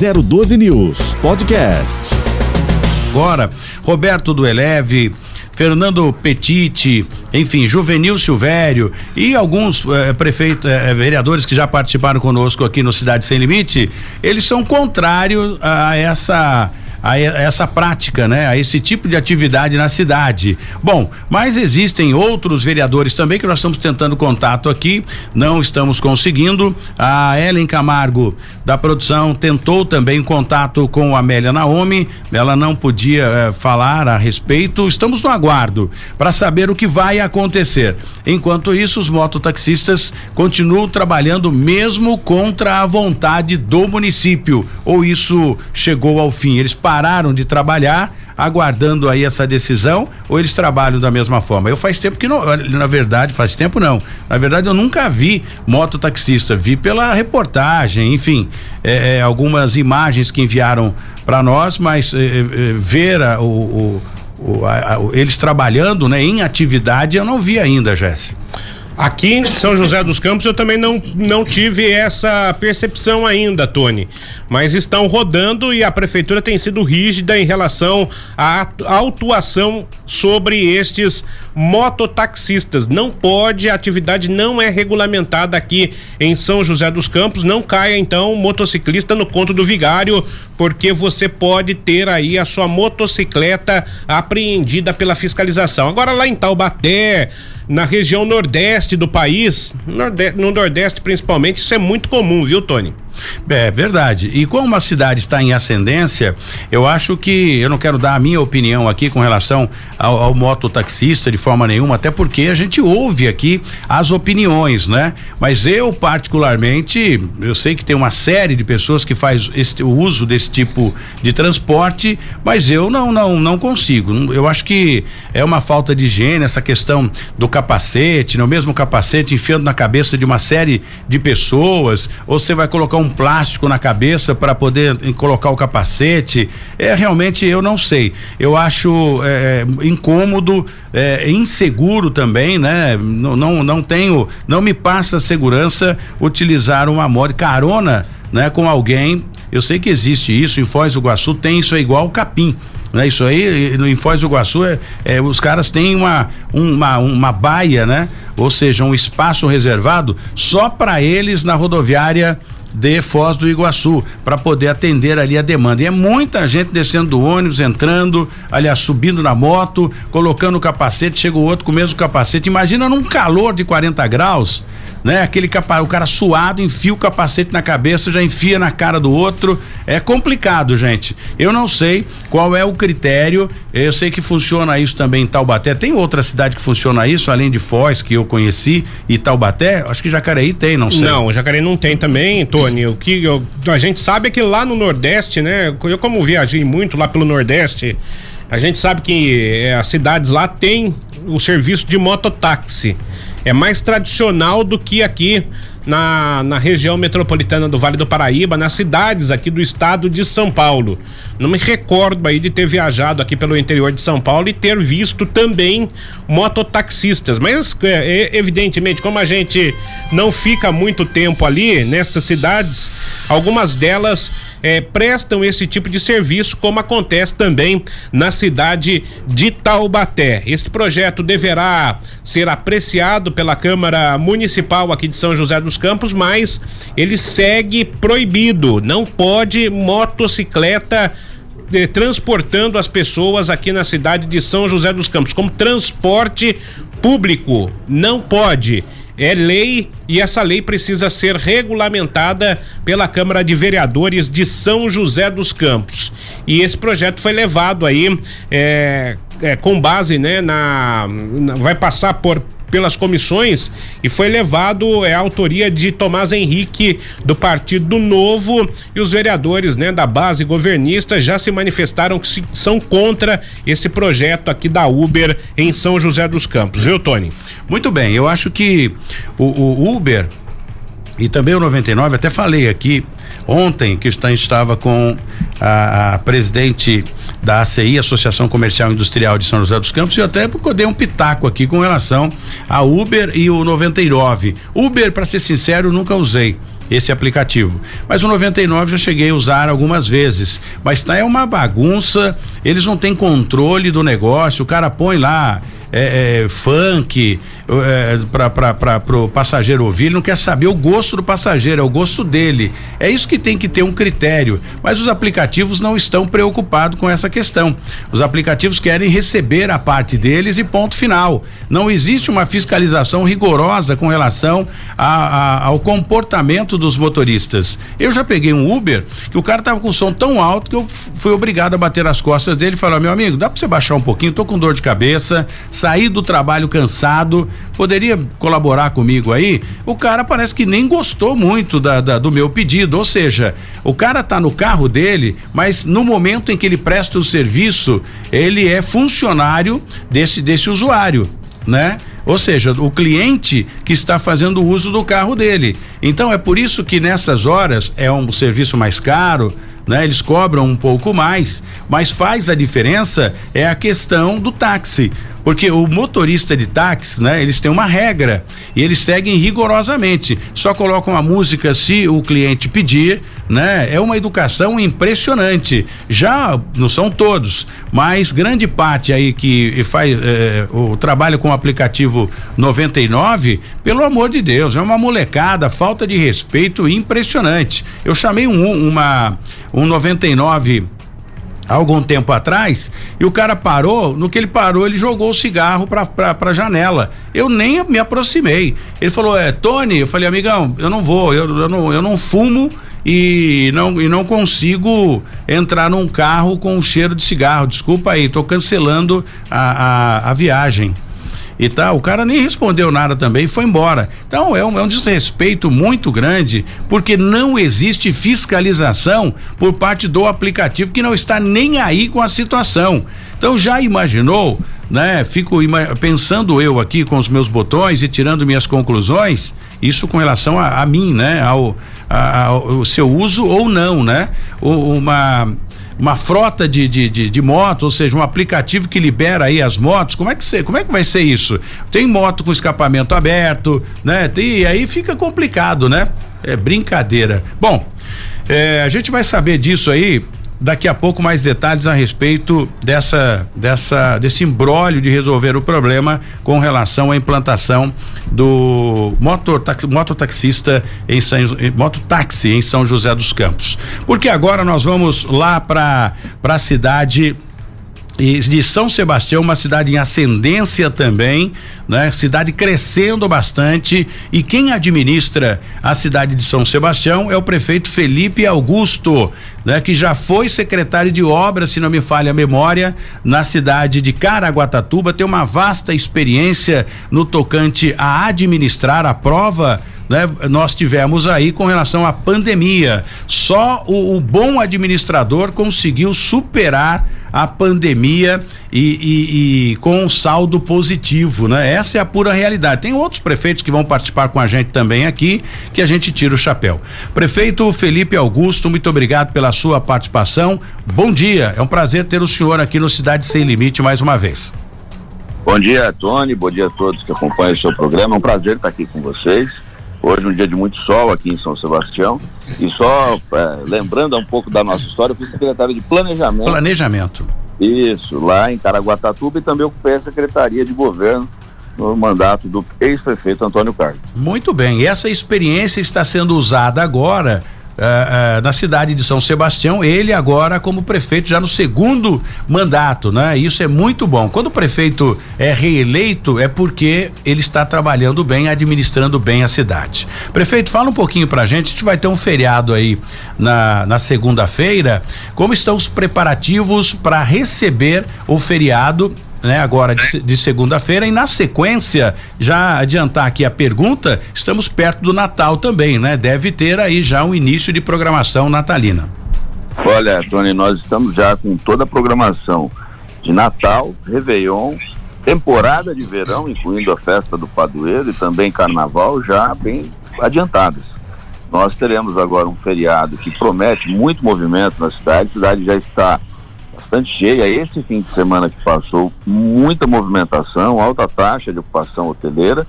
012 News Podcast. Agora, Roberto do Eleve, Fernando Petiti, enfim, Juvenil Silvério e alguns eh, prefeitos, eh, vereadores que já participaram conosco aqui no Cidade Sem Limite, eles são contrários a essa a essa prática, né? A esse tipo de atividade na cidade. Bom, mas existem outros vereadores também que nós estamos tentando contato aqui, não estamos conseguindo. A Ellen Camargo da produção tentou também contato com a Amélia Naomi, ela não podia eh, falar a respeito. Estamos no aguardo para saber o que vai acontecer. Enquanto isso, os mototaxistas continuam trabalhando mesmo contra a vontade do município. Ou isso chegou ao fim? Eles de trabalhar aguardando aí essa decisão ou eles trabalham da mesma forma? Eu faz tempo que não, na verdade, faz tempo não. Na verdade, eu nunca vi mototaxista, vi pela reportagem, enfim, é, é, algumas imagens que enviaram para nós, mas é, é, ver a, o, o, a, eles trabalhando, né, em atividade, eu não vi ainda, Jéssica. Aqui em São José dos Campos eu também não, não tive essa percepção ainda, Tony. Mas estão rodando e a prefeitura tem sido rígida em relação à autuação sobre estes mototaxistas. Não pode, a atividade não é regulamentada aqui em São José dos Campos. Não caia então motociclista no conto do vigário, porque você pode ter aí a sua motocicleta apreendida pela fiscalização. Agora lá em Taubaté, na região nordeste do país, no nordeste principalmente, isso é muito comum, viu, Tony? É verdade. E como a cidade está em ascendência, eu acho que eu não quero dar a minha opinião aqui com relação ao, ao mototaxista de forma nenhuma, até porque a gente ouve aqui as opiniões, né? Mas eu particularmente, eu sei que tem uma série de pessoas que faz o uso desse tipo de transporte, mas eu não não não consigo. Eu acho que é uma falta de higiene essa questão do capacete, no mesmo capacete enfiando na cabeça de uma série de pessoas, ou você vai colocar um plástico na cabeça para poder colocar o capacete. É realmente eu não sei. Eu acho é, incômodo, é, inseguro também, né? Não, não, não tenho, não me passa segurança utilizar uma moto carona, né? Com alguém. Eu sei que existe isso em Foz do Iguaçu, tem isso é igual capim. Né? Isso aí, em Foz do Iguaçu, é, é, os caras têm uma, uma, uma baia, né? Ou seja, um espaço reservado só para eles na rodoviária de Foz do Iguaçu para poder atender ali a demanda. E é muita gente descendo do ônibus, entrando, aliás, subindo na moto, colocando o capacete, chega o outro com o mesmo capacete. Imagina num calor de 40 graus, né? Aquele capa, o cara suado, enfia o capacete na cabeça, já enfia na cara do outro. É complicado, gente. Eu não sei qual é o critério. Eu sei que funciona isso também em Taubaté. Tem outra cidade que funciona isso, além de Foz, que eu conheci, e Taubaté? Acho que Jacareí tem, não sei. Não, Jacareí não tem também, Tony. O que eu, a gente sabe é que lá no Nordeste, né? Eu, como viajei muito lá pelo Nordeste, a gente sabe que é, as cidades lá têm o serviço de mototáxi é mais tradicional do que aqui na, na região metropolitana do Vale do Paraíba, nas cidades aqui do estado de São Paulo. Não me recordo aí de ter viajado aqui pelo interior de São Paulo e ter visto também mototaxistas. Mas, é, é, evidentemente, como a gente não fica muito tempo ali nestas cidades, algumas delas é, prestam esse tipo de serviço, como acontece também na cidade de Taubaté. Este projeto deverá ser apreciado pela Câmara Municipal aqui de São José dos Campos, mas ele segue proibido. Não pode motocicleta eh, transportando as pessoas aqui na cidade de São José dos Campos como transporte público. Não pode é lei e essa lei precisa ser regulamentada pela Câmara de Vereadores de São José dos Campos. E esse projeto foi levado aí é, é, com base, né, na, na vai passar por pelas comissões e foi levado é a autoria de Tomás Henrique do Partido Novo e os vereadores, né, da base governista já se manifestaram que se, são contra esse projeto aqui da Uber em São José dos Campos, viu, Tony? Muito bem, eu acho que o, o Uber e também o 99, até falei aqui ontem que estava com a, a presidente da ACI, Associação Comercial Industrial de São José dos Campos, e eu até dei um pitaco aqui com relação a Uber e o 99. Uber, para ser sincero, nunca usei esse aplicativo. Mas o 99 já cheguei a usar algumas vezes. Mas tá é uma bagunça, eles não têm controle do negócio, o cara põe lá é, é, funk é, para o passageiro ouvir, ele não quer saber o gosto do passageiro, é o gosto dele. É isso que tem que ter um critério. Mas os aplicativos não estão preocupados com essa questão. Os aplicativos querem receber a parte deles e ponto final. Não existe uma fiscalização rigorosa com relação a, a, ao comportamento dos motoristas. Eu já peguei um Uber que o cara tava com o som tão alto que eu fui obrigado a bater nas costas dele e falar: meu amigo, dá para você baixar um pouquinho? Tô com dor de cabeça, saí do trabalho cansado, poderia colaborar comigo aí? O cara parece que nem gostou muito da, da, do meu pedido, ou seja, o cara tá no carro dele, mas no momento em que ele presta o serviço, ele é funcionário desse desse usuário, né? Ou seja, o cliente que está fazendo uso do carro dele. Então é por isso que nessas horas é um serviço mais caro, né? Eles cobram um pouco mais, mas faz a diferença é a questão do táxi. Porque o motorista de táxi, né? Eles têm uma regra e eles seguem rigorosamente. Só colocam a música se o cliente pedir, né? É uma educação impressionante. Já não são todos, mas grande parte aí que faz eh, o trabalho com o aplicativo 99, pelo amor de Deus, é uma molecada, falta de respeito impressionante. Eu chamei um, uma um 99 algum tempo atrás e o cara parou, no que ele parou, ele jogou o cigarro pra, pra janela. Eu nem me aproximei. Ele falou: É, Tony, eu falei, amigão, eu não vou, eu, eu, não, eu não fumo e não, e não consigo entrar num carro com o cheiro de cigarro. Desculpa aí, tô cancelando a, a, a viagem e tal. O cara nem respondeu nada também e foi embora. Então é um, é um desrespeito muito grande, porque não existe fiscalização por parte do aplicativo que não está nem aí com a situação. Então já imaginou, né? Fico pensando eu aqui com os meus botões e tirando minhas conclusões, isso com relação a, a mim, né? Ao, a, ao seu uso ou não, né? Uma uma frota de, de, de, de moto, ou seja, um aplicativo que libera aí as motos, como é que como é que vai ser isso? Tem moto com escapamento aberto, né? Tem, e aí fica complicado, né? É brincadeira. Bom, é, a gente vai saber disso aí daqui a pouco mais detalhes a respeito dessa dessa desse embrólio de resolver o problema com relação à implantação do mototaxi, mototaxista em São, mototáxi em São José dos Campos. Porque agora nós vamos lá para a cidade de São Sebastião, uma cidade em ascendência também, né? Cidade crescendo bastante e quem administra a cidade de São Sebastião é o prefeito Felipe Augusto, né? Que já foi secretário de obras, se não me falha a memória, na cidade de Caraguatatuba, tem uma vasta experiência no tocante a administrar a prova né, nós tivemos aí com relação à pandemia. Só o, o bom administrador conseguiu superar a pandemia e, e, e, com um saldo positivo, né? Essa é a pura realidade. Tem outros prefeitos que vão participar com a gente também aqui, que a gente tira o chapéu. Prefeito Felipe Augusto, muito obrigado pela sua participação. Bom dia, é um prazer ter o senhor aqui no Cidade Sem Limite mais uma vez. Bom dia, Tony. Bom dia a todos que acompanham o seu programa. É um prazer estar aqui com vocês. Hoje um dia de muito sol aqui em São Sebastião. E só é, lembrando um pouco da nossa história, eu fui secretário de Planejamento. Planejamento. Isso, lá em Caraguatatuba e também ocupei a Secretaria de Governo no mandato do ex-prefeito Antônio Carlos. Muito bem, essa experiência está sendo usada agora uh, na cidade de São Sebastião, ele agora como prefeito já no segundo mandato, né? Isso é muito bom. Quando o prefeito é reeleito é porque ele está trabalhando bem, administrando bem a cidade. Prefeito, fala um pouquinho pra gente, a gente vai ter um feriado aí na, na segunda-feira. Como estão os preparativos para receber o feriado né, agora de, de segunda-feira e na sequência, já adiantar aqui a pergunta, estamos perto do Natal também, né? Deve ter aí já um início de programação natalina. Olha, Tony, nós estamos já com toda a programação de Natal, Réveillon, temporada de verão, incluindo a festa do Padroeiro e também Carnaval, já bem adiantadas. Nós teremos agora um feriado que promete muito movimento na cidade, a cidade já está bastante cheia. Esse fim de semana que passou, muita movimentação, alta taxa de ocupação hoteleira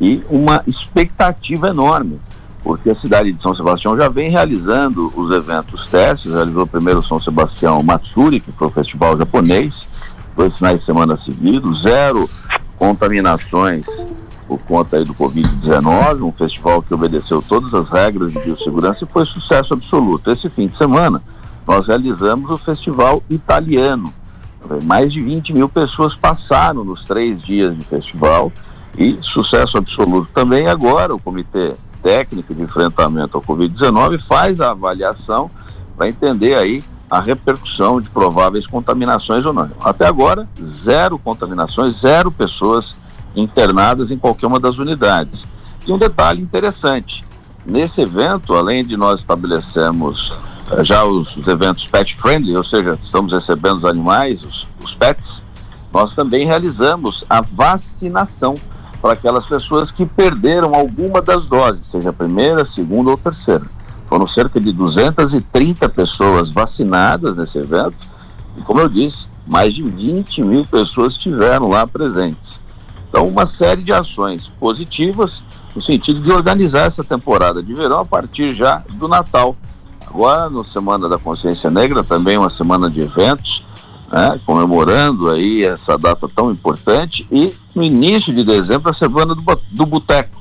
e uma expectativa enorme, porque a cidade de São Sebastião já vem realizando os eventos testes, realizou primeiro São Sebastião Matsuri, que foi o festival japonês, dois finais de semana seguidos, zero contaminações por conta aí do Covid-19, um festival que obedeceu todas as regras de biossegurança e foi sucesso absoluto. Esse fim de semana, nós realizamos o festival italiano. Mais de 20 mil pessoas passaram nos três dias de festival e sucesso absoluto também. Agora, o Comitê Técnico de Enfrentamento ao Covid-19 faz a avaliação para entender aí a repercussão de prováveis contaminações ou não. Até agora, zero contaminações, zero pessoas internadas em qualquer uma das unidades. E um detalhe interessante: nesse evento, além de nós estabelecermos já os, os, eventos pet friendly, ou seja, estamos recebendo os animais, os, os pets, nós também realizamos a vacinação para aquelas pessoas que perderam alguma das doses, seja a primeira, segunda ou terceira. Foram cerca de 230 pessoas vacinadas nesse evento e, como eu disse, mais de 20 mil pessoas estiveram lá presentes. Então, uma série de ações positivas no sentido de organizar essa temporada de verão a partir já do Natal. Agora, no Semana da Consciência Negra, também uma semana de eventos, né, comemorando aí essa data tão importante e no início de dezembro a Semana do, do Boteco,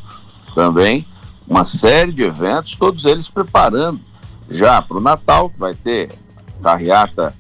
também uma série de eventos, todos eles preparando já para o Natal, que vai ter carreata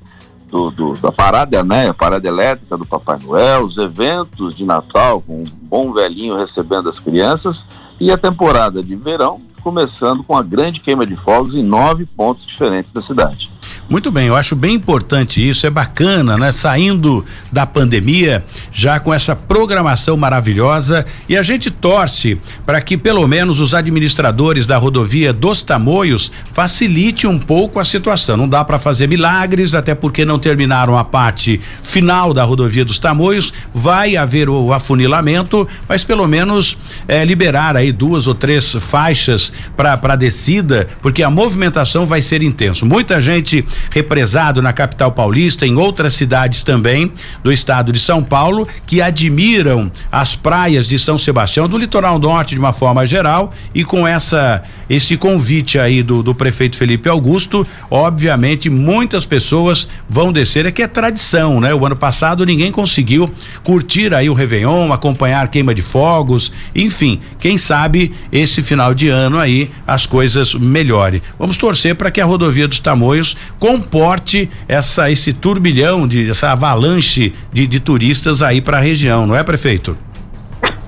do, do, da parada, né? A parada elétrica do Papai Noel, os eventos de Natal com um bom velhinho recebendo as crianças e a temporada de verão começando com a grande queima de fogos em nove pontos diferentes da cidade. Muito bem, eu acho bem importante isso, é bacana, né? Saindo da pandemia, já com essa programação maravilhosa e a gente torce para que pelo menos os administradores da rodovia dos Tamoios facilite um pouco a situação. Não dá para fazer milagres, até porque não terminaram a parte final da rodovia dos Tamoios. Vai haver o afunilamento, mas pelo menos é, liberar aí duas ou três faixas para descida, porque a movimentação vai ser intenso. Muita gente represado na capital paulista, em outras cidades também do estado de São Paulo, que admiram as praias de São Sebastião, do litoral norte de uma forma geral, e com essa esse convite aí do, do prefeito Felipe Augusto, obviamente muitas pessoas vão descer, é que é tradição, né? O ano passado ninguém conseguiu curtir aí o Réveillon, acompanhar queima de fogos, enfim, quem sabe esse final de ano aí as coisas melhorem. Vamos torcer para que a rodovia dos Tamoios comporte essa esse turbilhão de essa avalanche de, de turistas aí para a região, não é, prefeito?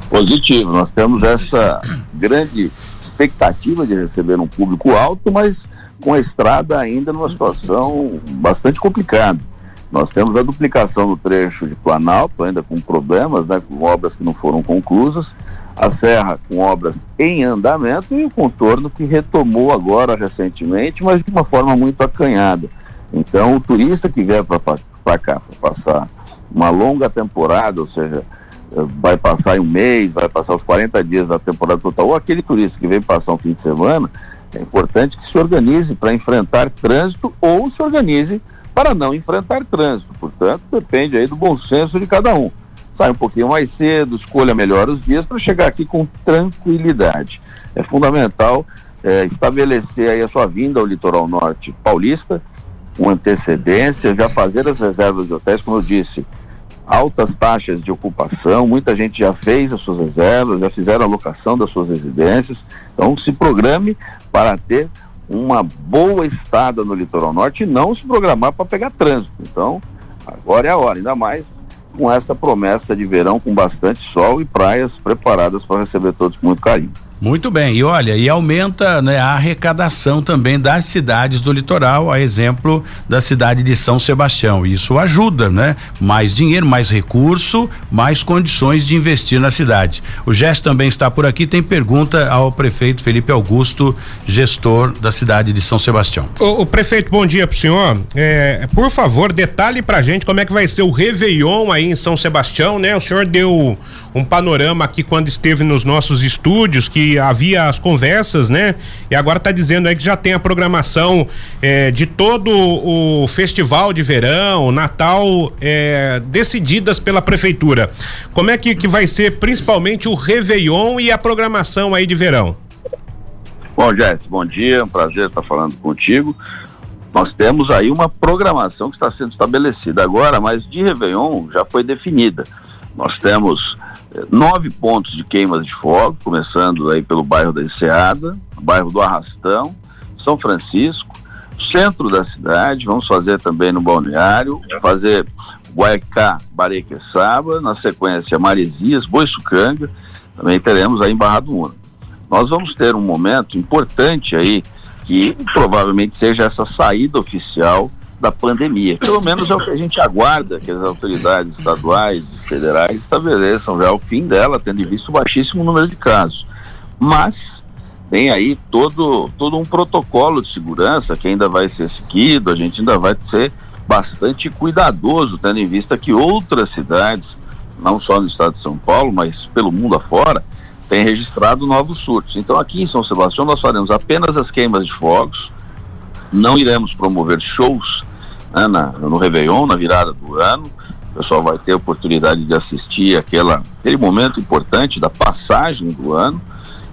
Positivo, nós temos essa grande expectativa de receber um público alto, mas com a estrada ainda numa situação bastante complicada. Nós temos a duplicação do trecho de Planalto, ainda com problemas, né, com obras que não foram conclusas, a serra com obras em andamento e o contorno que retomou agora recentemente, mas de uma forma muito acanhada. Então, o turista que vier para cá para passar uma longa temporada, ou seja, vai passar um mês, vai passar os 40 dias da temporada total, ou aquele turista que vem passar um fim de semana, é importante que se organize para enfrentar trânsito ou se organize para não enfrentar trânsito. Portanto, depende aí do bom senso de cada um. Sai um pouquinho mais cedo, escolha melhor os dias para chegar aqui com tranquilidade. É fundamental é, estabelecer aí a sua vinda ao litoral norte paulista com antecedência, já fazer as reservas de hotéis, como eu disse, altas taxas de ocupação, muita gente já fez as suas reservas, já fizeram a locação das suas residências. Então, se programe para ter uma boa estada no litoral norte e não se programar para pegar trânsito. Então, agora é a hora, ainda mais com essa promessa de verão com bastante sol e praias preparadas para receber todos com muito carinho. Muito bem, e olha, e aumenta né, a arrecadação também das cidades do litoral, a exemplo da cidade de São Sebastião. Isso ajuda, né? Mais dinheiro, mais recurso, mais condições de investir na cidade. O Gesto também está por aqui, tem pergunta ao prefeito Felipe Augusto, gestor da cidade de São Sebastião. O, o prefeito, bom dia pro senhor. É, por favor, detalhe pra gente como é que vai ser o Réveillon aí em São Sebastião, né? O senhor deu um panorama aqui quando esteve nos nossos estúdios, que havia as conversas, né? E agora está dizendo aí que já tem a programação é, de todo o festival de verão, Natal, é, decididas pela prefeitura. Como é que, que vai ser principalmente o Réveillon e a programação aí de verão? Bom, Jess, bom dia, um prazer estar falando contigo. Nós temos aí uma programação que está sendo estabelecida agora, mas de Réveillon já foi definida. Nós temos nove pontos de queimas de fogo, começando aí pelo bairro da Enseada, bairro do Arrastão, São Francisco, centro da cidade, vamos fazer também no Balneário, fazer Guaicá, Barequeçaba, na sequência Maresias, Boiçucanga, também teremos aí em Barra do Una. Nós vamos ter um momento importante aí que provavelmente seja essa saída oficial da pandemia. Pelo menos é o que a gente aguarda que as autoridades estaduais e federais estabeleçam já o fim dela, tendo em vista o baixíssimo número de casos. Mas tem aí todo, todo um protocolo de segurança que ainda vai ser seguido, a gente ainda vai ser bastante cuidadoso, tendo em vista que outras cidades, não só no estado de São Paulo, mas pelo mundo afora, tem registrado novos surtos. Então, aqui em São Sebastião, nós faremos apenas as queimas de fogos, não iremos promover shows né, no Réveillon, na virada do ano. O pessoal vai ter a oportunidade de assistir aquela, aquele momento importante da passagem do ano.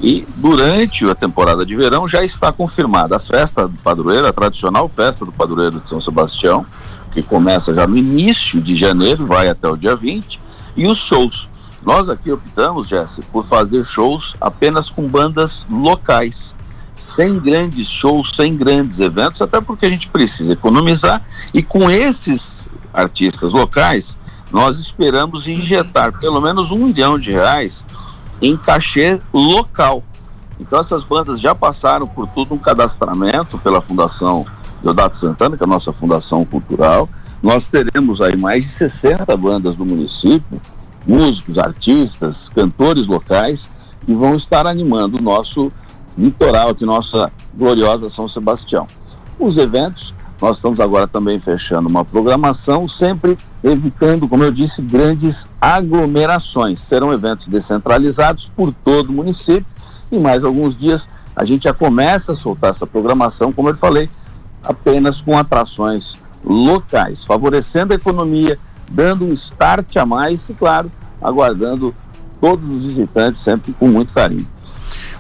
E durante a temporada de verão já está confirmada a festa do padroeiro, a tradicional festa do padroeiro de São Sebastião, que começa já no início de janeiro, vai até o dia 20, e os shows nós aqui optamos, Jesse, por fazer shows apenas com bandas locais, sem grandes shows, sem grandes eventos, até porque a gente precisa economizar e com esses artistas locais, nós esperamos injetar pelo menos um milhão de reais em cachê local. Então essas bandas já passaram por todo um cadastramento pela Fundação Deodato Santana, que é a nossa fundação cultural. Nós teremos aí mais de 60 bandas no município músicos, artistas, cantores locais que vão estar animando o nosso litoral aqui, nossa gloriosa São Sebastião. Os eventos, nós estamos agora também fechando uma programação, sempre evitando, como eu disse, grandes aglomerações. Serão eventos descentralizados por todo o município e mais alguns dias a gente já começa a soltar essa programação, como eu falei, apenas com atrações locais, favorecendo a economia, dando um start a mais e, claro, aguardando todos os visitantes sempre com muito carinho.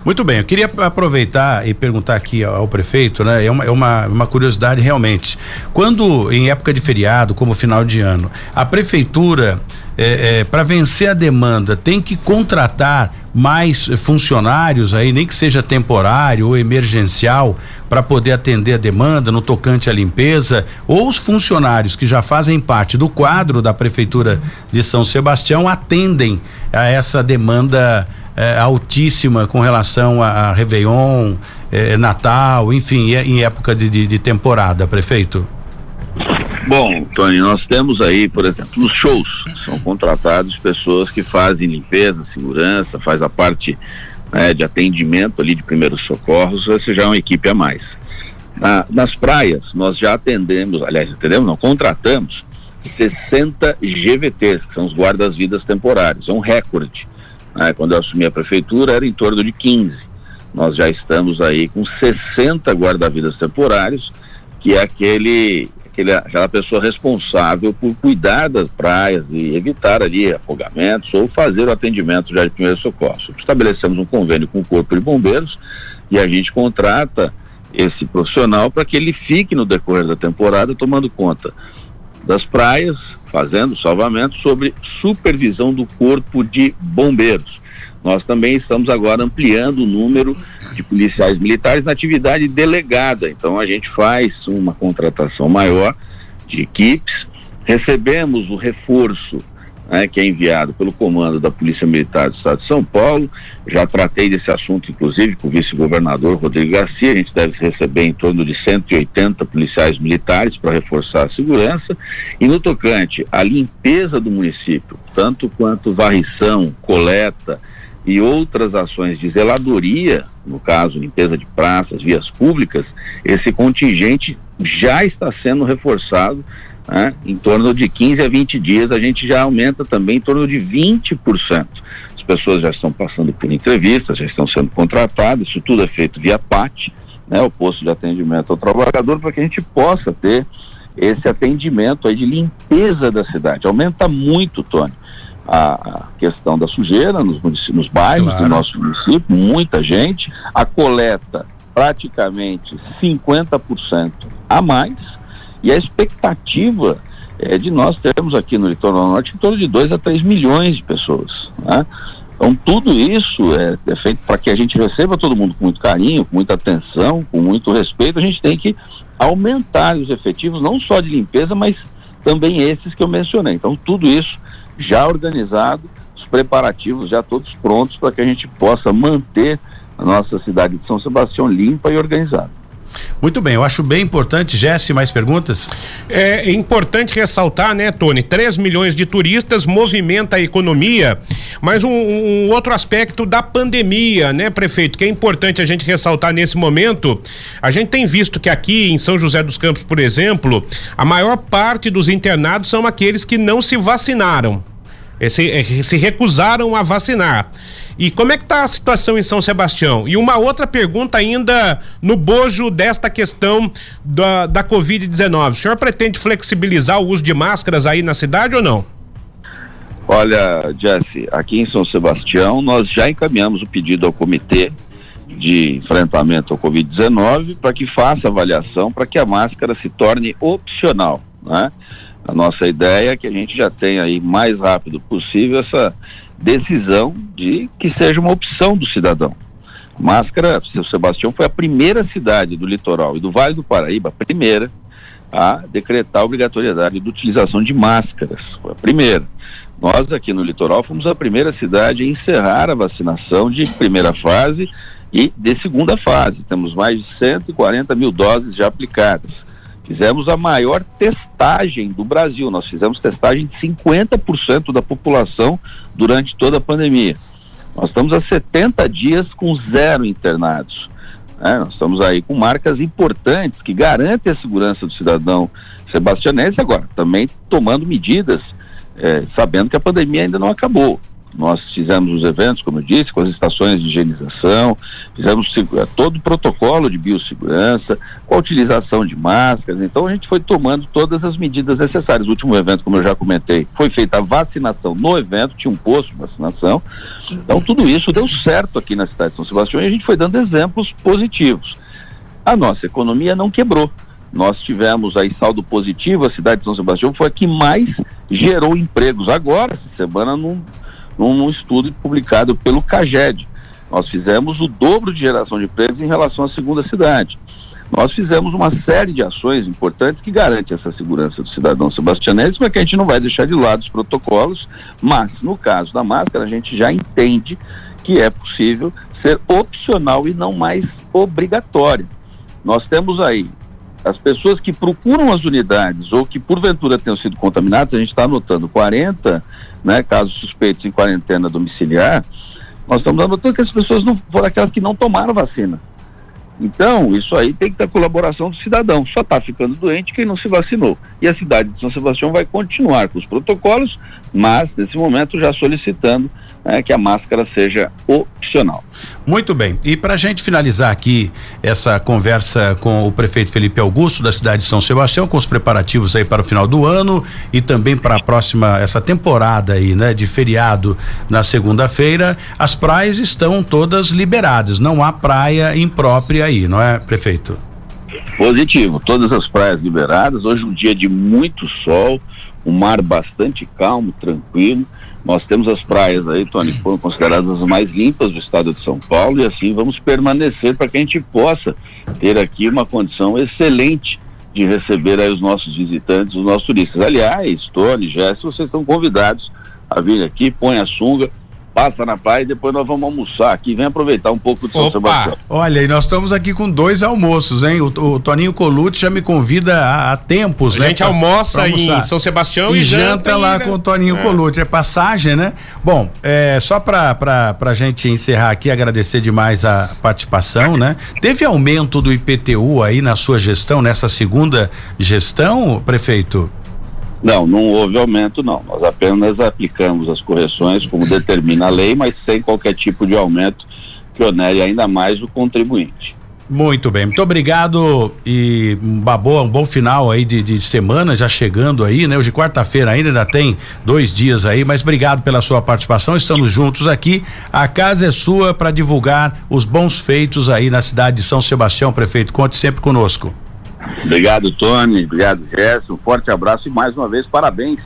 Muito bem, eu queria aproveitar e perguntar aqui ao, prefeito, né? É uma, é uma, uma curiosidade realmente. Quando em época de feriado, como final de ano, a prefeitura, é, é, para vencer a demanda, tem que contratar mais funcionários aí, nem que seja temporário ou emergencial, para poder atender a demanda no tocante à limpeza, ou os funcionários que já fazem parte do quadro da prefeitura de São Sebastião atendem a essa demanda é, altíssima com relação a, a Réveillon, é, Natal, enfim, em época de, de, de, temporada, prefeito? Bom, Tony, nós temos aí, por exemplo, nos shows, são contratados pessoas que fazem limpeza, segurança, faz a parte né, de atendimento ali de primeiros socorros, essa já é uma equipe a mais. Na, nas praias, nós já atendemos, aliás, atendemos, não, contratamos 60 GVTs, que são os guardas-vidas temporários, é um recorde. Né? Quando eu assumi a prefeitura era em torno de 15. Nós já estamos aí com 60 guarda-vidas temporários, que é aquele, aquele, aquela pessoa responsável por cuidar das praias e evitar ali afogamentos ou fazer o atendimento já de primeiro socorro. Estabelecemos um convênio com o Corpo de Bombeiros e a gente contrata esse profissional para que ele fique no decorrer da temporada tomando conta das praias, fazendo salvamento sobre supervisão do corpo de bombeiros. Nós também estamos agora ampliando o número de policiais militares na atividade delegada. Então a gente faz uma contratação maior de equipes, recebemos o reforço né, que é enviado pelo comando da Polícia Militar do Estado de São Paulo. Já tratei desse assunto, inclusive, com o vice-governador Rodrigo Garcia. A gente deve receber em torno de 180 policiais militares para reforçar a segurança. E no tocante à limpeza do município, tanto quanto varrição, coleta e outras ações de zeladoria, no caso, limpeza de praças, vias públicas, esse contingente já está sendo reforçado né? em torno de 15 a 20 dias, a gente já aumenta também em torno de 20%. As pessoas já estão passando por entrevistas, já estão sendo contratadas, isso tudo é feito via PAT, né, o posto de atendimento ao trabalhador, para que a gente possa ter esse atendimento aí de limpeza da cidade. Aumenta muito, Tony, a, questão da sujeira nos, nos bairros claro. do nosso município, muita gente, a coleta praticamente 50% a mais, e a expectativa é de nós termos aqui no litoral norte em torno de 2 a 3 milhões de pessoas. Né? Então, tudo isso é, é feito para que a gente receba todo mundo com muito carinho, com muita atenção, com muito respeito. A gente tem que aumentar os efetivos, não só de limpeza, mas também esses que eu mencionei. Então, tudo isso já organizado, os preparativos já todos prontos para que a gente possa manter a nossa cidade de São Sebastião limpa e organizada. Muito bem, eu acho bem importante. Jesse, mais perguntas? É importante ressaltar, né, Tony? 3 milhões de turistas movimenta a economia, mas um, um, outro aspecto da pandemia, né, prefeito, que é importante a gente ressaltar nesse momento. A gente tem visto que aqui em São José dos Campos, por exemplo, a maior parte dos internados são aqueles que não se vacinaram. Se, se recusaram a vacinar. E como é que está a situação em São Sebastião? E uma outra pergunta ainda no bojo desta questão da, da Covid-19. O senhor pretende flexibilizar o uso de máscaras aí na cidade ou não? Olha, Jesse, aqui em São Sebastião nós já encaminhamos o pedido ao comitê de enfrentamento ao Covid-19 para que faça avaliação para que a máscara se torne opcional, né? A nossa ideia é que a gente já tenha aí mais rápido possível essa decisão de que seja uma opção do cidadão. Máscara, São Sebastião foi a primeira cidade do litoral e do Vale do Paraíba, a primeira a decretar a obrigatoriedade de utilização de máscaras. Foi a primeira. Nós aqui no litoral fomos a primeira cidade a encerrar a vacinação de primeira fase e de segunda fase. Temos mais de 140 mil doses já aplicadas. Fizemos a maior testagem do Brasil. Nós fizemos testagem de 50% da população durante toda a pandemia. Nós estamos há 70 dias com zero internados. Né? Nós estamos aí com marcas importantes que garantem a segurança do cidadão sebastianense agora, também tomando medidas, eh, sabendo que a pandemia ainda não acabou. Nós fizemos os eventos, como eu disse, com as estações de higienização, fizemos eh, todo o protocolo de biossegurança, com a utilização de máscaras. Então a gente foi tomando todas as medidas necessárias. O último evento, como eu já comentei, foi feita a vacinação no evento, tinha um posto de vacinação. Então tudo isso deu certo aqui na cidade de São Sebastião e a gente foi dando exemplos positivos. A nossa economia não quebrou. Nós tivemos aí saldo positivo, a cidade de São Sebastião foi a que mais gerou empregos. Agora, essa semana, não num estudo publicado pelo CAGED. Nós fizemos o dobro de geração de empregos em relação à segunda cidade. Nós fizemos uma série de ações importantes que garantem essa segurança do cidadão sebastianense, mas que a gente não vai deixar de lado os protocolos, mas no caso da máscara a gente já entende que é possível ser opcional e não mais obrigatório. Nós temos aí as pessoas que procuram as unidades ou que porventura tenham sido contaminadas, a gente está anotando 40 né, casos suspeitos em quarentena domiciliar, nós estamos anotando que as pessoas não foram aquelas que não tomaram vacina. Então, isso aí tem que ter colaboração do cidadão. Só está ficando doente quem não se vacinou. E a cidade de São Sebastião vai continuar com os protocolos, mas nesse momento já solicitando né, que a máscara seja opcional. Muito bem. E para a gente finalizar aqui essa conversa com o prefeito Felipe Augusto da cidade de São Sebastião, com os preparativos aí para o final do ano e também para a próxima essa temporada aí, né, de feriado na segunda-feira, as praias estão todas liberadas. Não há praia imprópria aí, não é, prefeito? Positivo. Todas as praias liberadas. Hoje um dia de muito sol, um mar bastante calmo, tranquilo. Nós temos as praias aí, Tony, foram consideradas as mais limpas do estado de São Paulo e assim vamos permanecer para que a gente possa ter aqui uma condição excelente de receber aí os nossos visitantes, os nossos turistas. Aliás, Tony, Jéssica, vocês estão convidados a vir aqui, põe a sunga, passa na praia e depois nós vamos almoçar aqui. Vem aproveitar um pouco de São Opa, Sebastião. Olha, e nós estamos aqui com dois almoços, hein? O, o Toninho Colucci já me convida há, há tempos, a né? A gente pra, almoça pra em São Sebastião e, e janta, lá com o Toninho é. Colucci. É passagem, né? Bom, é, só pra, pra, pra gente encerrar aqui, agradecer demais a participação, né? Teve aumento do IPTU aí na sua gestão, nessa segunda gestão, prefeito? Não, não houve aumento, não. Nós apenas aplicamos as correções como determina a lei, mas sem qualquer tipo de aumento que onere ainda mais o contribuinte. Muito bem, muito obrigado e uma boa, um bom final aí de, de semana já chegando aí, né? Hoje quarta-feira ainda, ainda tem dois dias aí, mas obrigado pela sua participação. Estamos juntos aqui. A casa é sua para divulgar os bons feitos aí na cidade de São Sebastião, prefeito. Conte sempre conosco. Obrigado, Tony. Obrigado, Gerson. Um forte abraço e mais uma vez parabéns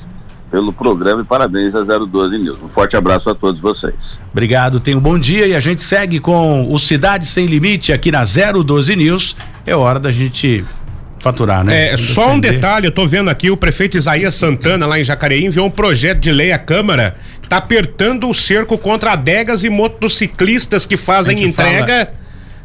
pelo programa e parabéns a 012 News. Um forte abraço a todos vocês. Obrigado, tenha um bom dia e a gente segue com o Cidade Sem Limite aqui na 012 News. É hora da gente faturar, né? É, só um detalhe, eu tô vendo aqui, o prefeito Isaías Santana, lá em Jacareí, enviou um projeto de lei à Câmara que tá apertando o cerco contra adegas e motociclistas que fazem entrega. Fala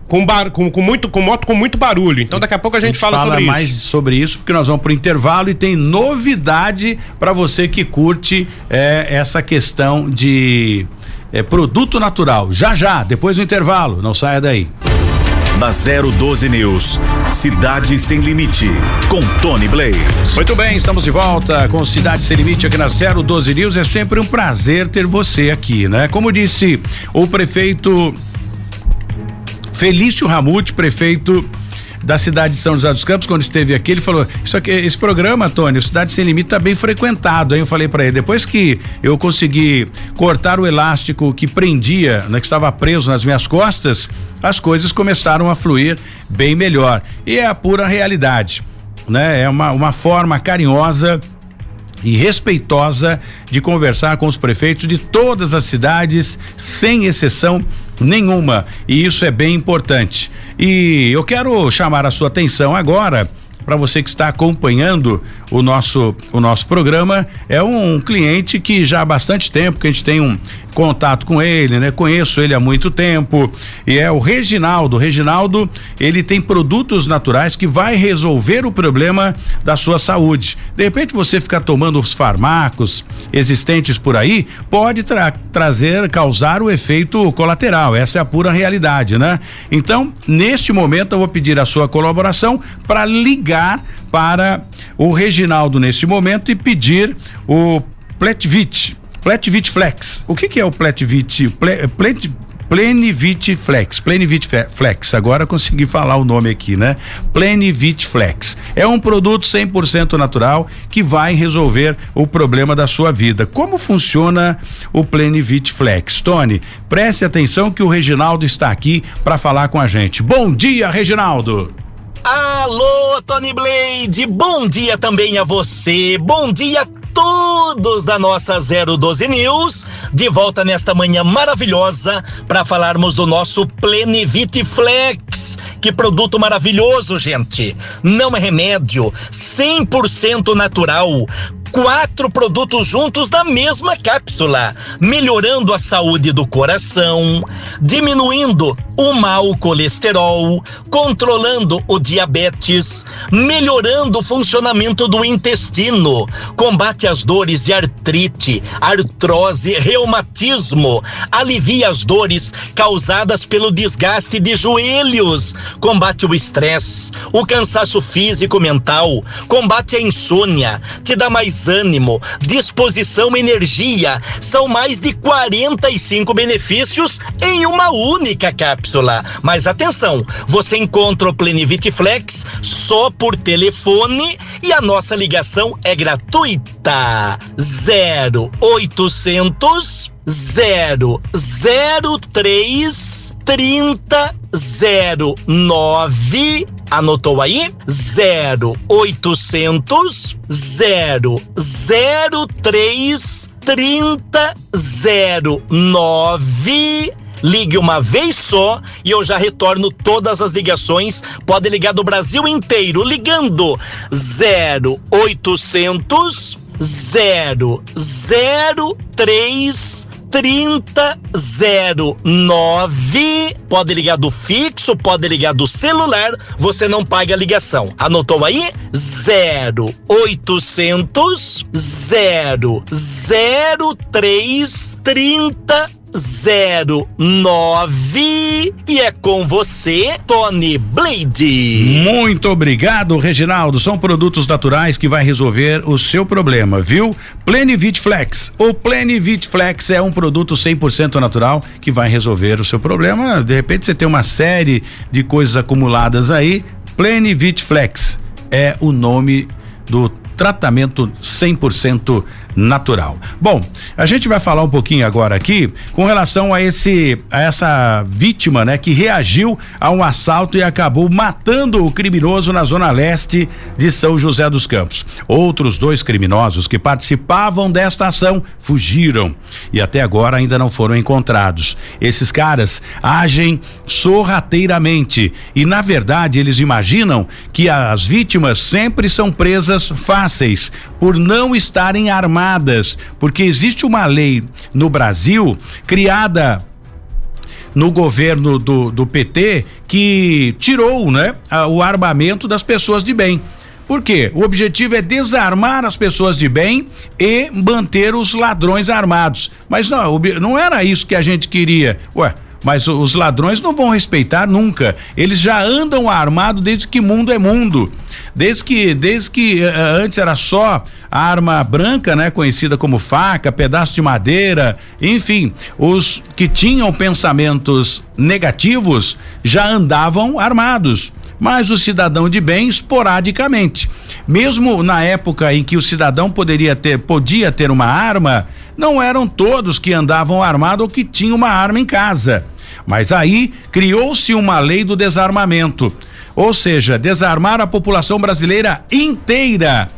com, bar, com, com, muito, com moto com muito barulho. Então daqui a pouco a gente, a gente fala, fala, sobre mais isso. sobre isso, porque nós vamos pro intervalo e tem novidade para você que curte é, essa questão de é, produto natural. Já já, depois do intervalo, não saia daí. Na 012 News, Cidade Sem Limite, com Tony Blaze. Muito bem, estamos de volta com Cidade Sem Limite aqui na 012 News. É sempre um prazer ter você aqui, né? Como disse o prefeito Felício Ramute, prefeito da cidade de São José dos Campos, quando esteve aqui, ele falou: Isso aqui, esse programa, Antônio, Cidade Sem Limite, está bem frequentado. Aí eu falei para ele: depois que eu consegui cortar o elástico que prendia, né, que estava preso nas minhas costas, as coisas começaram a fluir bem melhor. E é a pura realidade. Né? É uma, uma forma carinhosa e respeitosa de conversar com os prefeitos de todas as cidades, sem exceção nenhuma. E isso é bem importante. E eu quero chamar a sua atenção agora para você que está acompanhando o nosso o nosso programa, é um cliente que já há bastante tempo que a gente tem um contato com ele, né? Conheço ele há muito tempo e é o Reginaldo. Reginaldo, ele tem produtos naturais que vai resolver o problema da sua saúde. De repente você ficar tomando os fármacos existentes por aí, pode tra trazer, causar o efeito colateral. Essa é a pura realidade, né? Então, neste momento eu vou pedir a sua colaboração para ligar para o Reginaldo neste momento e pedir o Pletvit Pletvit Flex. O que, que é o Pletvit? Ple, Plenivit Flex, Plenivit Flex, agora consegui falar o nome aqui, né? Plenivit Flex. É um produto 100% natural que vai resolver o problema da sua vida. Como funciona o Plenivit Flex? Tony, preste atenção que o Reginaldo está aqui para falar com a gente. Bom dia, Reginaldo! Alô, Tony Blade, bom dia também a você, bom dia todos da nossa 012 News, de volta nesta manhã maravilhosa para falarmos do nosso Plenivit Flex. Que produto maravilhoso, gente! Não é remédio, 100% natural quatro produtos juntos na mesma cápsula, melhorando a saúde do coração, diminuindo o mau colesterol, controlando o diabetes, melhorando o funcionamento do intestino, combate as dores de artrite, artrose, reumatismo, alivia as dores causadas pelo desgaste de joelhos, combate o estresse, o cansaço físico mental, combate a insônia, te dá mais ânimo, disposição, energia. São mais de 45 benefícios em uma única cápsula. Mas atenção, você encontra o Plenivit Flex só por telefone e a nossa ligação é gratuita. 0800 003 3009 Anotou aí? 0800 003 3009 Ligue uma vez só e eu já retorno todas as ligações. Pode ligar do Brasil inteiro ligando 0800 003 3009. Pode ligar do fixo, pode ligar do celular, você não paga a ligação. Anotou aí? 0800 003 30 09 e é com você, Tony Blade. Muito obrigado, Reginaldo. São produtos naturais que vai resolver o seu problema, viu? Plenivit Flex. O Plenivit Flex é um produto 100% natural que vai resolver o seu problema. De repente você tem uma série de coisas acumuladas aí. Plenivit Flex é o nome do tratamento 100% natural. Bom, a gente vai falar um pouquinho agora aqui com relação a esse a essa vítima, né, que reagiu a um assalto e acabou matando o criminoso na zona leste de São José dos Campos. Outros dois criminosos que participavam desta ação fugiram e até agora ainda não foram encontrados. Esses caras agem sorrateiramente e na verdade eles imaginam que as vítimas sempre são presas fáceis por não estarem armadas porque existe uma lei no Brasil criada no governo do, do PT que tirou, né, o armamento das pessoas de bem. Por quê? O objetivo é desarmar as pessoas de bem e manter os ladrões armados. Mas não, não era isso que a gente queria. Ué, mas os ladrões não vão respeitar nunca. Eles já andam armados desde que mundo é mundo. Desde que, desde que uh, antes era só a arma branca, né, conhecida como faca, pedaço de madeira, enfim, os que tinham pensamentos negativos já andavam armados mas o cidadão de bem esporadicamente. Mesmo na época em que o cidadão poderia ter, podia ter uma arma, não eram todos que andavam armados ou que tinham uma arma em casa. Mas aí criou-se uma lei do desarmamento, ou seja, desarmar a população brasileira inteira.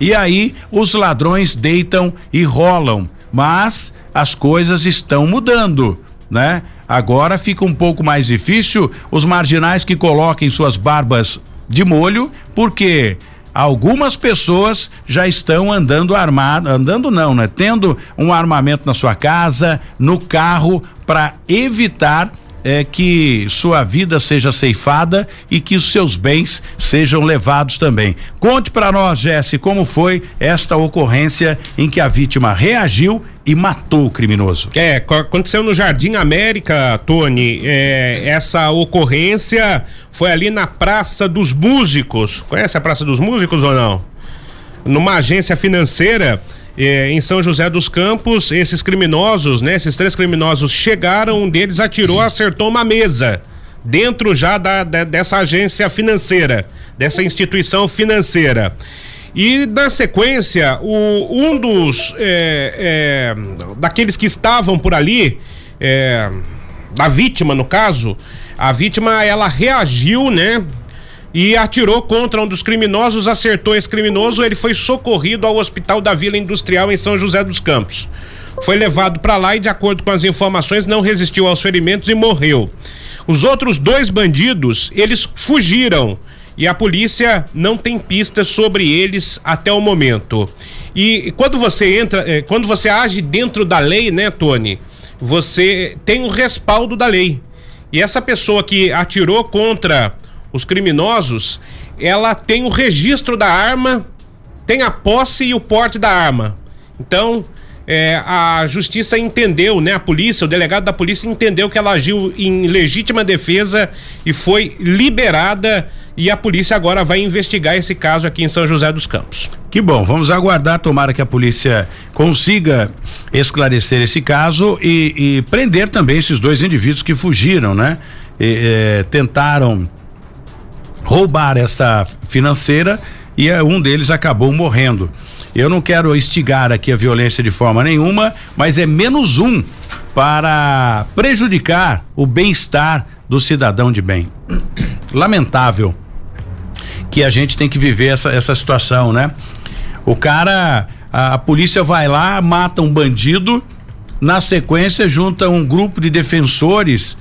E aí os ladrões deitam e rolam, mas as coisas estão mudando, né? Agora fica um pouco mais difícil os marginais que coloquem suas barbas de molho, porque algumas pessoas já estão andando armado, andando não, né? Tendo um armamento na sua casa, no carro, para evitar é, que sua vida seja ceifada e que os seus bens sejam levados também. Conte para nós, Jesse, como foi esta ocorrência em que a vítima reagiu e matou o criminoso. É, aconteceu no Jardim América, Tony. É, essa ocorrência foi ali na Praça dos Músicos. Conhece a Praça dos Músicos ou não? Numa agência financeira eh, em São José dos Campos, esses criminosos, né? Esses três criminosos chegaram, um deles atirou, acertou uma mesa dentro já da, da dessa agência financeira, dessa instituição financeira. E na sequência, o, um dos é, é, daqueles que estavam por ali, é, da vítima no caso, a vítima ela reagiu, né? E atirou contra um dos criminosos, acertou esse criminoso, ele foi socorrido ao Hospital da Vila Industrial em São José dos Campos. Foi levado para lá e, de acordo com as informações, não resistiu aos ferimentos e morreu. Os outros dois bandidos, eles fugiram e a polícia não tem pistas sobre eles até o momento. E quando você entra, eh, quando você age dentro da lei, né, Tony? Você tem o respaldo da lei. E essa pessoa que atirou contra os criminosos, ela tem o registro da arma, tem a posse e o porte da arma. Então, é, a justiça entendeu, né? A polícia, o delegado da polícia entendeu que ela agiu em legítima defesa e foi liberada e a polícia agora vai investigar esse caso aqui em São José dos Campos. Que bom, vamos aguardar, tomara que a polícia consiga esclarecer esse caso e, e prender também esses dois indivíduos que fugiram, né? E, tentaram roubar essa financeira e é, um deles acabou morrendo. Eu não quero instigar aqui a violência de forma nenhuma, mas é menos um para prejudicar o bem-estar do cidadão de bem. Lamentável que a gente tem que viver essa, essa situação, né? O cara, a, a polícia vai lá, mata um bandido, na sequência junta um grupo de defensores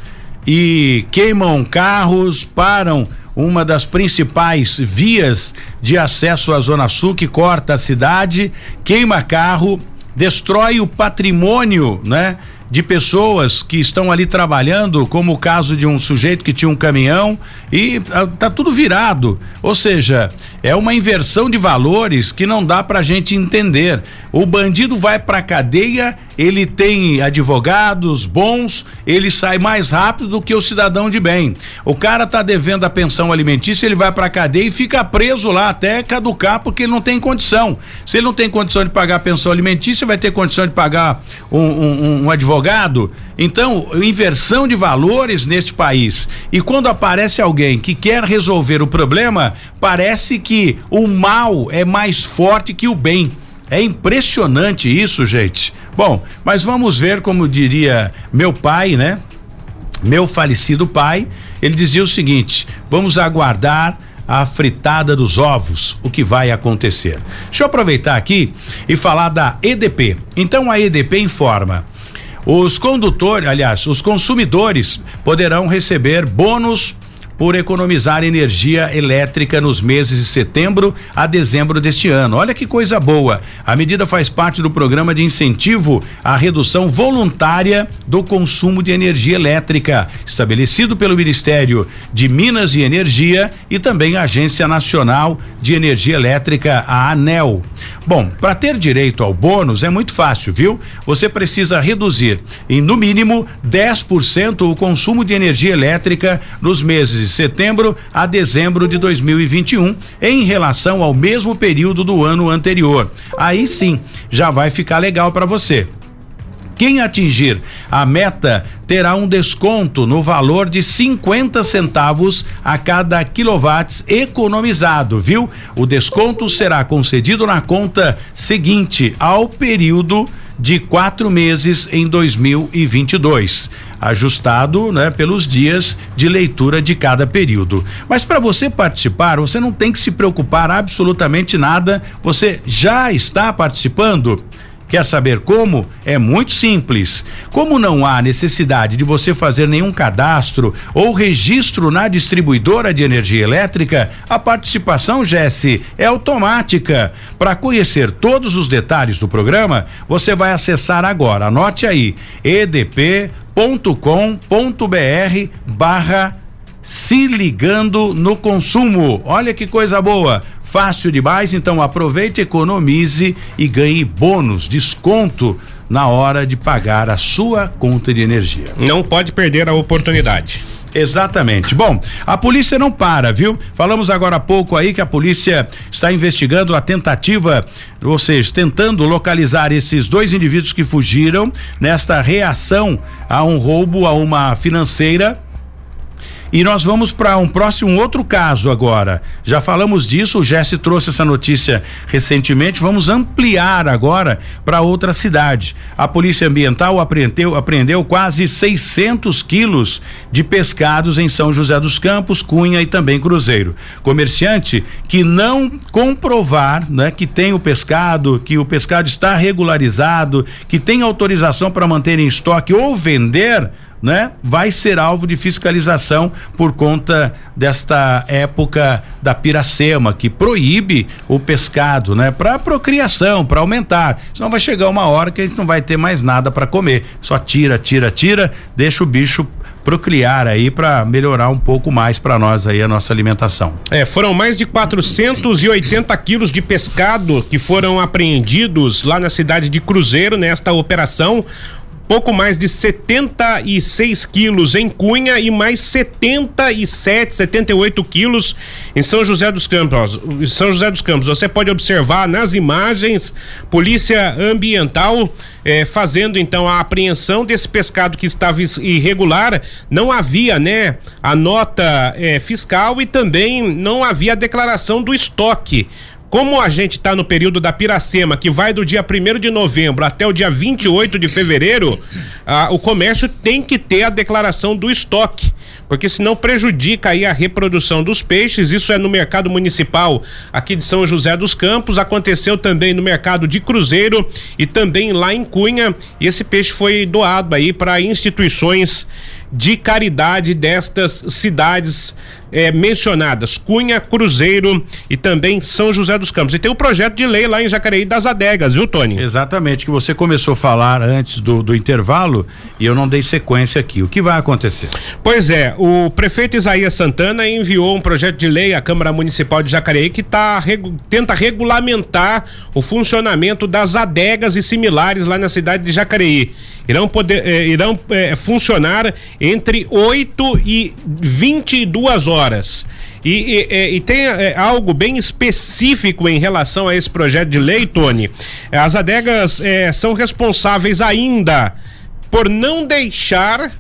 e queimam carros, param uma das principais vias de acesso à Zona Sul que corta a cidade, queima carro, destrói o patrimônio, né? de pessoas que estão ali trabalhando, como o caso de um sujeito que tinha um caminhão e ah, tá tudo virado. Ou seja, é uma inversão de valores que não dá pra gente entender. O bandido vai pra cadeia ele tem advogados bons, ele sai mais rápido do que o cidadão de bem. O cara tá devendo a pensão alimentícia, ele vai pra cadeia e fica preso lá até caducar porque ele não tem condição. Se ele não tem condição de pagar a pensão alimentícia, vai ter condição de pagar um, um, um advogado. Então, inversão de valores neste país. E quando aparece alguém que quer resolver o problema, parece que o mal é mais forte que o bem. É impressionante isso, gente. Bom, mas vamos ver como diria meu pai, né? Meu falecido pai, ele dizia o seguinte: vamos aguardar a fritada dos ovos, o que vai acontecer. Deixa eu aproveitar aqui e falar da EDP. Então a EDP informa os condutores, aliás, os consumidores poderão receber bônus por economizar energia elétrica nos meses de setembro a dezembro deste ano. Olha que coisa boa. A medida faz parte do programa de incentivo à redução voluntária do consumo de energia elétrica, estabelecido pelo Ministério de Minas e Energia e também a Agência Nacional de Energia Elétrica, a ANEL. Bom, para ter direito ao bônus é muito fácil, viu? Você precisa reduzir em no mínimo 10% o consumo de energia elétrica nos meses de setembro a dezembro de 2021, em relação ao mesmo período do ano anterior. Aí sim, já vai ficar legal para você. Quem atingir a meta terá um desconto no valor de 50 centavos a cada quilowatts economizado, viu? O desconto será concedido na conta seguinte ao período de quatro meses em 2022, ajustado né, pelos dias de leitura de cada período. Mas para você participar, você não tem que se preocupar absolutamente nada, você já está participando. Quer saber como? É muito simples. Como não há necessidade de você fazer nenhum cadastro ou registro na distribuidora de energia elétrica, a participação, Jesse, é automática. Para conhecer todos os detalhes do programa, você vai acessar agora. Anote aí: edp.com.br barra se ligando no consumo. Olha que coisa boa. Fácil demais, então aproveite, economize e ganhe bônus, desconto na hora de pagar a sua conta de energia. Não pode perder a oportunidade. Exatamente. Bom, a polícia não para, viu? Falamos agora há pouco aí que a polícia está investigando a tentativa, ou seja, tentando localizar esses dois indivíduos que fugiram nesta reação a um roubo a uma financeira e nós vamos para um próximo outro caso agora. Já falamos disso, o Jesse trouxe essa notícia recentemente. Vamos ampliar agora para outra cidade. A Polícia Ambiental apreendeu, apreendeu quase 600 quilos de pescados em São José dos Campos, Cunha e também Cruzeiro. Comerciante que não comprovar, né, que tem o pescado, que o pescado está regularizado, que tem autorização para manter em estoque ou vender né, vai ser alvo de fiscalização por conta desta época da piracema que proíbe o pescado, né, para procriação, para aumentar. Senão vai chegar uma hora que a gente não vai ter mais nada para comer. Só tira, tira, tira, deixa o bicho procriar aí para melhorar um pouco mais para nós aí a nossa alimentação. É, foram mais de 480 quilos de pescado que foram apreendidos lá na cidade de Cruzeiro nesta operação pouco mais de 76 quilos em Cunha e mais 77, 78 quilos em São José dos Campos. São José dos Campos. Você pode observar nas imagens Polícia Ambiental eh, fazendo então a apreensão desse pescado que estava irregular. Não havia, né, a nota eh, fiscal e também não havia a declaração do estoque. Como a gente está no período da Piracema, que vai do dia 1 de novembro até o dia 28 de fevereiro, ah, o comércio tem que ter a declaração do estoque, porque senão prejudica aí a reprodução dos peixes. Isso é no mercado municipal aqui de São José dos Campos, aconteceu também no mercado de Cruzeiro e também lá em Cunha. E esse peixe foi doado aí para instituições de caridade destas cidades é, mencionadas: Cunha, Cruzeiro e também São José dos Campos. E tem o projeto de lei lá em Jacareí das adegas, viu, Tony? Exatamente, que você começou a falar antes do, do intervalo e eu não dei sequência aqui. O que vai acontecer? Pois é, o prefeito Isaías Santana enviou um projeto de lei à Câmara Municipal de Jacareí que tá, regu, tenta regulamentar o funcionamento das adegas e similares lá na cidade de Jacareí irão poder eh, irão eh, funcionar entre 8 e 22 horas. E, e, eh, e tem eh, algo bem específico em relação a esse projeto de lei, Tony. As adegas eh, são responsáveis ainda por não deixar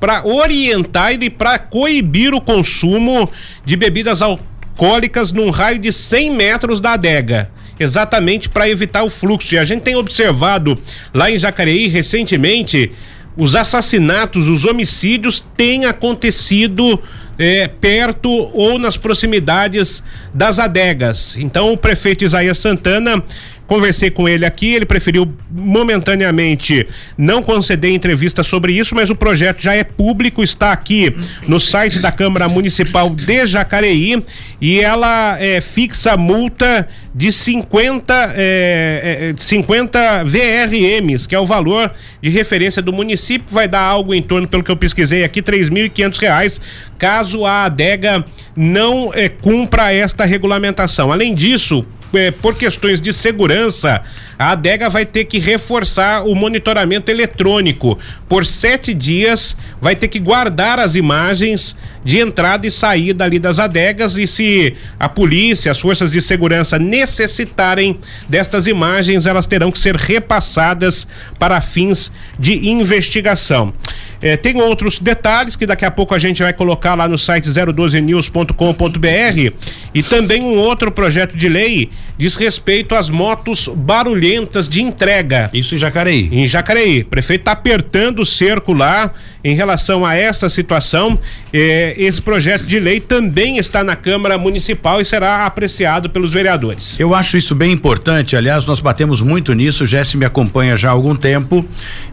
para orientar e para coibir o consumo de bebidas alcoólicas num raio de 100 metros da adega exatamente para evitar o fluxo. E a gente tem observado lá em Jacareí recentemente os assassinatos, os homicídios têm acontecido é, perto ou nas proximidades das adegas. Então, o prefeito Isaías Santana Conversei com ele aqui, ele preferiu momentaneamente não conceder entrevista sobre isso, mas o projeto já é público, está aqui no site da Câmara Municipal de Jacareí e ela é, fixa multa de 50, é, é, 50 VRMs, que é o valor de referência do município, vai dar algo em torno, pelo que eu pesquisei aqui, quinhentos reais, caso a adega não é, cumpra esta regulamentação. Além disso, é, por questões de segurança, a adega vai ter que reforçar o monitoramento eletrônico. Por sete dias, vai ter que guardar as imagens de entrada e saída ali das adegas e se a polícia, as forças de segurança necessitarem destas imagens, elas terão que ser repassadas para fins de investigação. É, tem outros detalhes que daqui a pouco a gente vai colocar lá no site 012news.com.br e também um outro projeto de lei diz respeito às motos barulhentas de entrega. Isso em Jacareí. Em Jacareí. O prefeito está apertando o cerco lá em relação a esta situação. É, esse projeto de lei também está na Câmara Municipal e será apreciado pelos vereadores. Eu acho isso bem importante. Aliás, nós batemos muito nisso. O Jesse me acompanha já há algum tempo,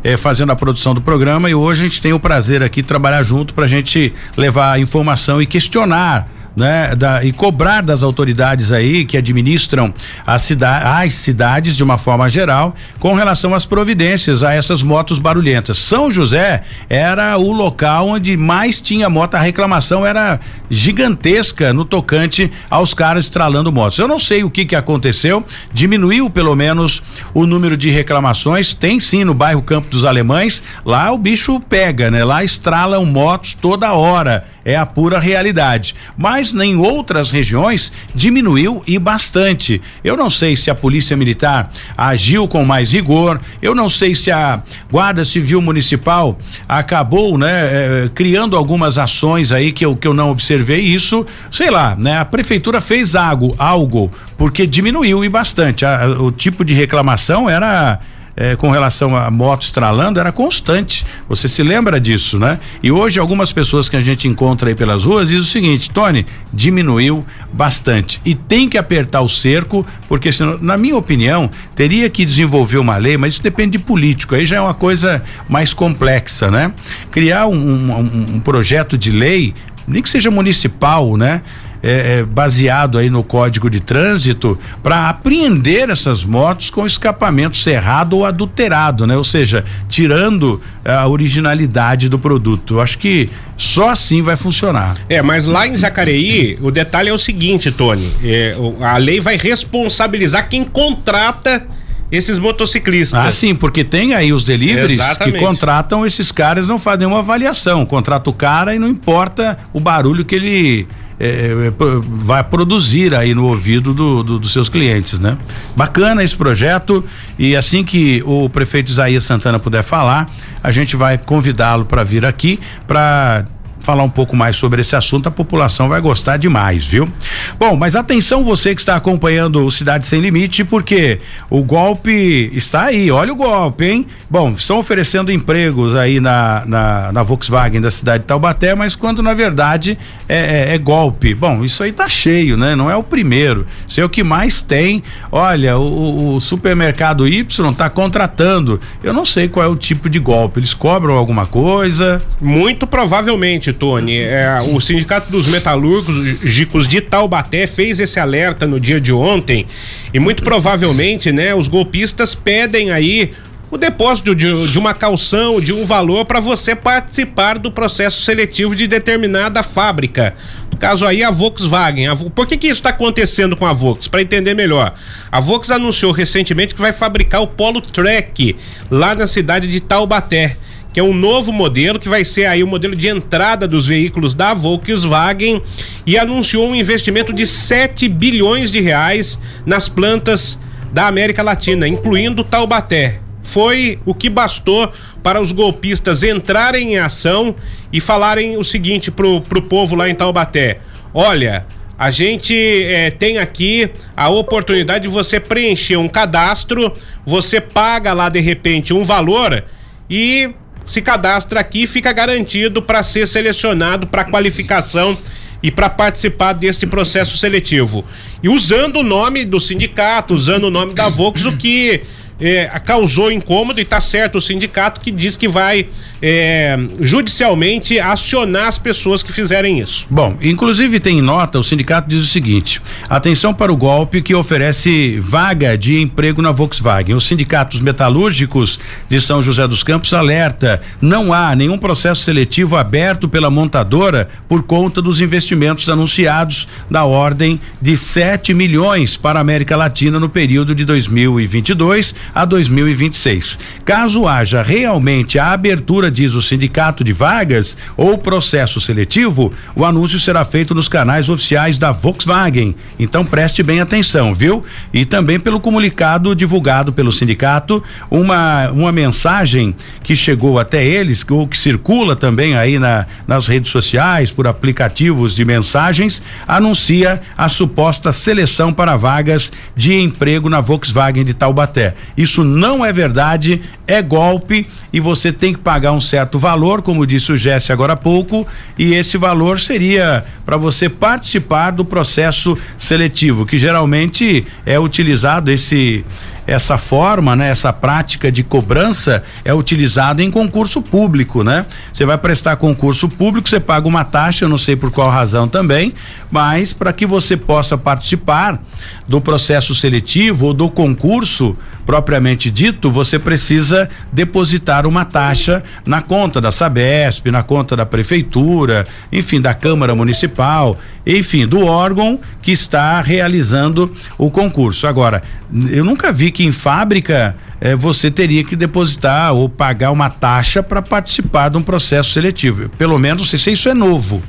é, fazendo a produção do programa e hoje a gente tem o prazer aqui de trabalhar junto para a gente levar informação e questionar né, da, e cobrar das autoridades aí que administram a cida, as cidades de uma forma geral com relação às providências a essas motos barulhentas. São José era o local onde mais tinha moto, a reclamação era gigantesca no tocante aos caras estralando motos. Eu não sei o que que aconteceu, diminuiu pelo menos o número de reclamações, tem sim no bairro Campo dos Alemães, lá o bicho pega, né? Lá estralam motos toda hora, é a pura realidade. Mas mas em outras regiões diminuiu e bastante. Eu não sei se a Polícia Militar agiu com mais rigor, eu não sei se a Guarda Civil Municipal acabou, né, eh, criando algumas ações aí que eu, que eu não observei isso, sei lá, né? A prefeitura fez algo, algo porque diminuiu e bastante. A, o tipo de reclamação era é, com relação a moto estralando era constante. Você se lembra disso, né? E hoje algumas pessoas que a gente encontra aí pelas ruas dizem o seguinte, Tony, diminuiu bastante e tem que apertar o cerco, porque senão, na minha opinião, teria que desenvolver uma lei, mas isso depende de político, aí já é uma coisa mais complexa, né? Criar um, um, um projeto de lei, nem que seja municipal, né? É, é, baseado aí no Código de Trânsito para apreender essas motos com escapamento cerrado ou adulterado, né? Ou seja, tirando a originalidade do produto. Eu acho que só assim vai funcionar. É, mas lá em Jacareí, o detalhe é o seguinte, Tony, é, a lei vai responsabilizar quem contrata esses motociclistas. Ah, sim, porque tem aí os deliveries Exatamente. que contratam esses caras, não fazem uma avaliação, contrata o cara e não importa o barulho que ele é, é vai produzir aí no ouvido do, do, dos seus clientes, né? Bacana esse projeto e assim que o prefeito Isaías Santana puder falar, a gente vai convidá-lo para vir aqui para falar um pouco mais sobre esse assunto, a população vai gostar demais, viu? Bom, mas atenção você que está acompanhando o Cidade Sem Limite, porque o golpe está aí, olha o golpe, hein? Bom, estão oferecendo empregos aí na, na, na Volkswagen da cidade de Taubaté, mas quando na verdade é, é, é, golpe. Bom, isso aí tá cheio, né? Não é o primeiro. Isso é o que mais tem. Olha, o, o supermercado Y tá contratando. Eu não sei qual é o tipo de golpe. Eles cobram alguma coisa? Muito provavelmente, Tony, é, o Sindicato dos Metalúrgicos de Taubaté fez esse alerta no dia de ontem e muito provavelmente, né, os golpistas pedem aí o depósito de, de uma calção, de um valor para você participar do processo seletivo de determinada fábrica. No caso aí, a Volkswagen. A, por que, que isso está acontecendo com a Volkswagen? Para entender melhor. A Volkswagen anunciou recentemente que vai fabricar o Polo Trek lá na cidade de Taubaté que é um novo modelo que vai ser aí o modelo de entrada dos veículos da Volkswagen e anunciou um investimento de 7 bilhões de reais nas plantas da América Latina, incluindo Taubaté foi o que bastou para os golpistas entrarem em ação e falarem o seguinte pro, pro povo lá em Taubaté: olha. A gente é, tem aqui a oportunidade de você preencher um cadastro, você paga lá de repente um valor e se cadastra aqui fica garantido para ser selecionado para qualificação e para participar deste processo seletivo. E usando o nome do sindicato, usando o nome da Vox, o que é, causou incômodo e está certo o sindicato que diz que vai é, judicialmente acionar as pessoas que fizerem isso. Bom, inclusive tem nota, o sindicato diz o seguinte: atenção para o golpe que oferece vaga de emprego na Volkswagen. Os sindicatos metalúrgicos de São José dos Campos alerta: não há nenhum processo seletivo aberto pela montadora por conta dos investimentos anunciados da ordem de 7 milhões para a América Latina no período de 2022 a 2026. Caso haja realmente a abertura, diz o sindicato de vagas ou processo seletivo, o anúncio será feito nos canais oficiais da Volkswagen. Então preste bem atenção, viu? E também pelo comunicado divulgado pelo sindicato, uma uma mensagem que chegou até eles, ou que circula também aí na, nas redes sociais, por aplicativos de mensagens, anuncia a suposta seleção para vagas de emprego na Volkswagen de Taubaté. Isso não é verdade, é golpe e você tem que pagar um certo valor, como disse o Jesse agora há pouco, e esse valor seria para você participar do processo seletivo, que geralmente é utilizado esse essa forma, né, essa prática de cobrança é utilizada em concurso público, né? Você vai prestar concurso público, você paga uma taxa, eu não sei por qual razão também, mas para que você possa participar do processo seletivo ou do concurso propriamente dito, você precisa depositar uma taxa na conta da Sabesp, na conta da prefeitura, enfim, da Câmara Municipal, enfim, do órgão que está realizando o concurso. Agora, eu nunca vi que em fábrica eh, você teria que depositar ou pagar uma taxa para participar de um processo seletivo. Pelo menos, não se isso é novo.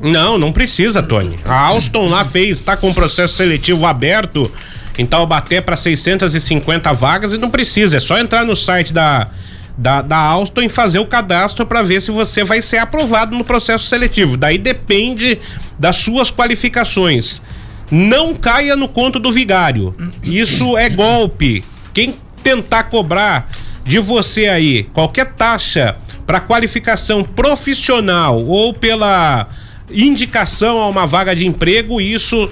Não, não precisa, Tony. A Alstom lá fez, está com o processo seletivo aberto em Taubaté para 650 vagas e não precisa, é só entrar no site da da, da Alstom e fazer o cadastro para ver se você vai ser aprovado no processo seletivo. Daí depende das suas qualificações. Não caia no conto do vigário. Isso é golpe. Quem tentar cobrar de você aí qualquer taxa para qualificação profissional ou pela indicação a uma vaga de emprego, isso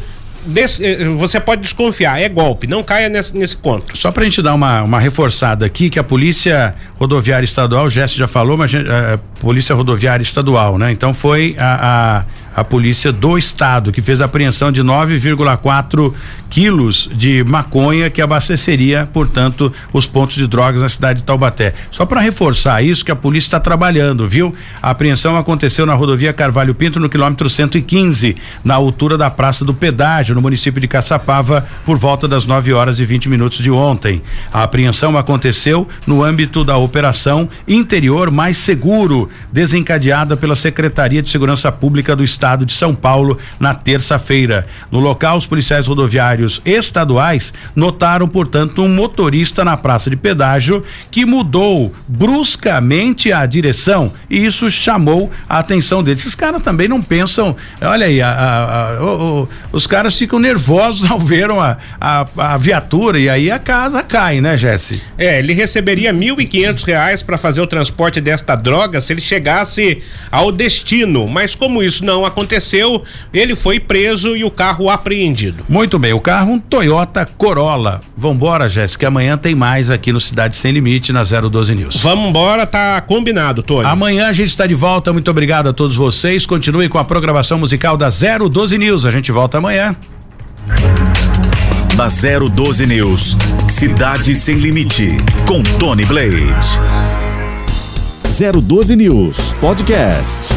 eh, você pode desconfiar, é golpe, não caia nesse, nesse conto. Só pra gente dar uma, uma reforçada aqui, que a Polícia Rodoviária Estadual, o Jesse já falou, mas a, a eh, Polícia Rodoviária Estadual, né? Então foi a, a a polícia do estado, que fez a apreensão de 9,4 quilos de maconha que abasteceria, portanto, os pontos de drogas na cidade de Taubaté. Só para reforçar isso que a polícia está trabalhando, viu? A apreensão aconteceu na rodovia Carvalho Pinto, no quilômetro 115, na altura da Praça do Pedágio, no município de Caçapava, por volta das 9 horas e 20 minutos de ontem. A apreensão aconteceu no âmbito da operação Interior Mais Seguro, desencadeada pela Secretaria de Segurança Pública do Estado estado de São Paulo na terça-feira. No local, os policiais rodoviários estaduais notaram, portanto, um motorista na praça de pedágio que mudou bruscamente a direção e isso chamou a atenção deles. Esses caras também não pensam, olha aí, a, a, a, o, os caras ficam nervosos ao ver a, a, viatura e aí a casa cai, né, Jesse? É, ele receberia mil e quinhentos reais para fazer o transporte desta droga se ele chegasse ao destino, mas como isso não aconteceu aconteceu, ele foi preso e o carro apreendido. Muito bem, o carro um Toyota Corolla. Vambora, Jéssica, amanhã tem mais aqui no Cidade Sem Limite na 012 News. Vamos embora, tá combinado, Tony. Amanhã a gente está de volta. Muito obrigado a todos vocês. Continue com a programação musical da 012 News. A gente volta amanhã. Na 012 News, Cidade Sem Limite, com Tony Blade. 012 News Podcast.